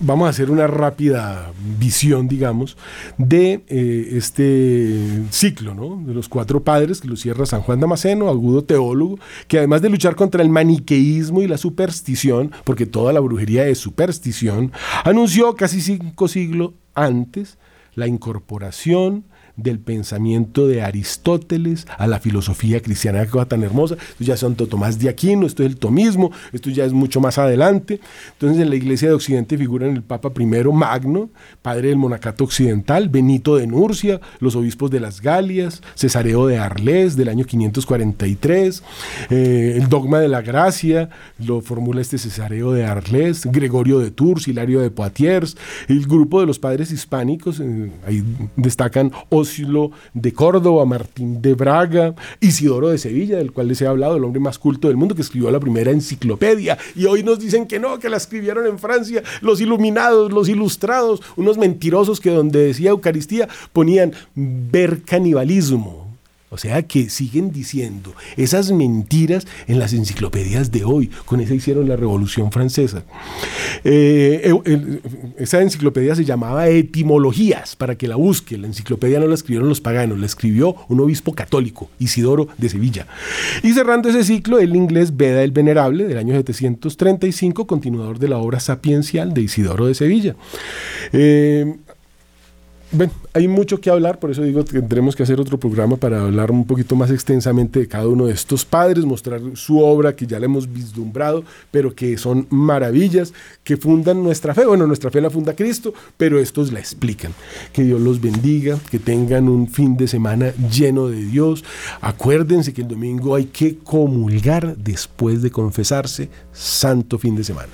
A: vamos a hacer una rápida visión, digamos, de eh, este ciclo, ¿no? De los cuatro padres que lo cierra San Juan Damasceno, agudo teólogo, que además de luchar contra el maniqueísmo y la superstición, porque toda la brujería es superstición, anunció casi cinco siglos antes la incorporación del pensamiento de Aristóteles a la filosofía cristiana, que cosa tan hermosa. Esto ya es Santo Tomás de Aquino, esto es el tomismo, esto ya es mucho más adelante. Entonces en la iglesia de Occidente figuran el Papa I Magno, padre del monacato occidental, Benito de Nurcia, los obispos de las Galias, Cesareo de Arles del año 543, eh, el dogma de la gracia lo formula este Cesareo de Arles, Gregorio de Tours, Hilario de Poitiers, el grupo de los padres hispánicos, eh, ahí destacan de Córdoba, Martín de Braga, Isidoro de Sevilla, del cual les he hablado, el hombre más culto del mundo que escribió la primera enciclopedia. Y hoy nos dicen que no, que la escribieron en Francia los iluminados, los ilustrados, unos mentirosos que donde decía Eucaristía ponían ver canibalismo o sea que siguen diciendo esas mentiras en las enciclopedias de hoy. Con esa hicieron la Revolución Francesa. Eh, esa enciclopedia se llamaba Etimologías, para que la busque. La enciclopedia no la escribieron los paganos, la escribió un obispo católico, Isidoro de Sevilla. Y cerrando ese ciclo, el inglés Beda el Venerable, del año 735, continuador de la obra sapiencial de Isidoro de Sevilla. Eh, bueno, hay mucho que hablar, por eso digo que tendremos que hacer otro programa para hablar un poquito más extensamente de cada uno de estos padres, mostrar su obra que ya la hemos vislumbrado, pero que son maravillas, que fundan nuestra fe. Bueno, nuestra fe la funda Cristo, pero estos la explican. Que Dios los bendiga, que tengan un fin de semana lleno de Dios. Acuérdense que el domingo hay que comulgar después de confesarse. Santo fin de semana.